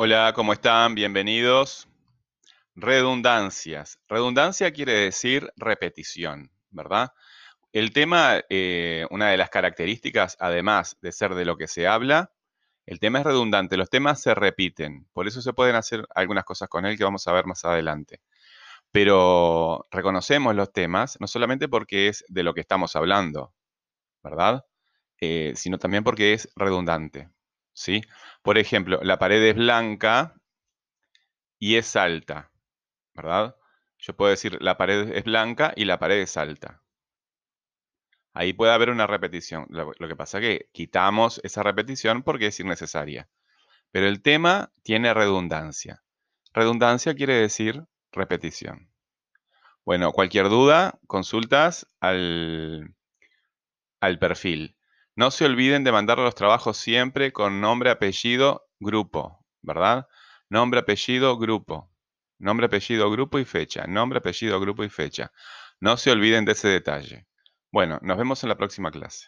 Hola, ¿cómo están? Bienvenidos. Redundancias. Redundancia quiere decir repetición, ¿verdad? El tema, eh, una de las características, además de ser de lo que se habla, el tema es redundante, los temas se repiten, por eso se pueden hacer algunas cosas con él que vamos a ver más adelante. Pero reconocemos los temas, no solamente porque es de lo que estamos hablando, ¿verdad? Eh, sino también porque es redundante, ¿sí? Por ejemplo, la pared es blanca y es alta, ¿verdad? Yo puedo decir la pared es blanca y la pared es alta. Ahí puede haber una repetición. Lo, que pasa es que quitamos esa repetición porque es innecesaria. Pero el tema tiene redundancia. Redundancia quiere decir repetición. Bueno, cualquier duda, consultas al, al perfil. No se olviden de mandar los trabajos siempre con nombre, apellido, grupo, ¿verdad? Nombre, apellido, grupo. Nombre, apellido, grupo y fecha. Nombre, apellido, grupo y fecha. No se olviden de ese detalle. Bueno, nos vemos en la próxima clase.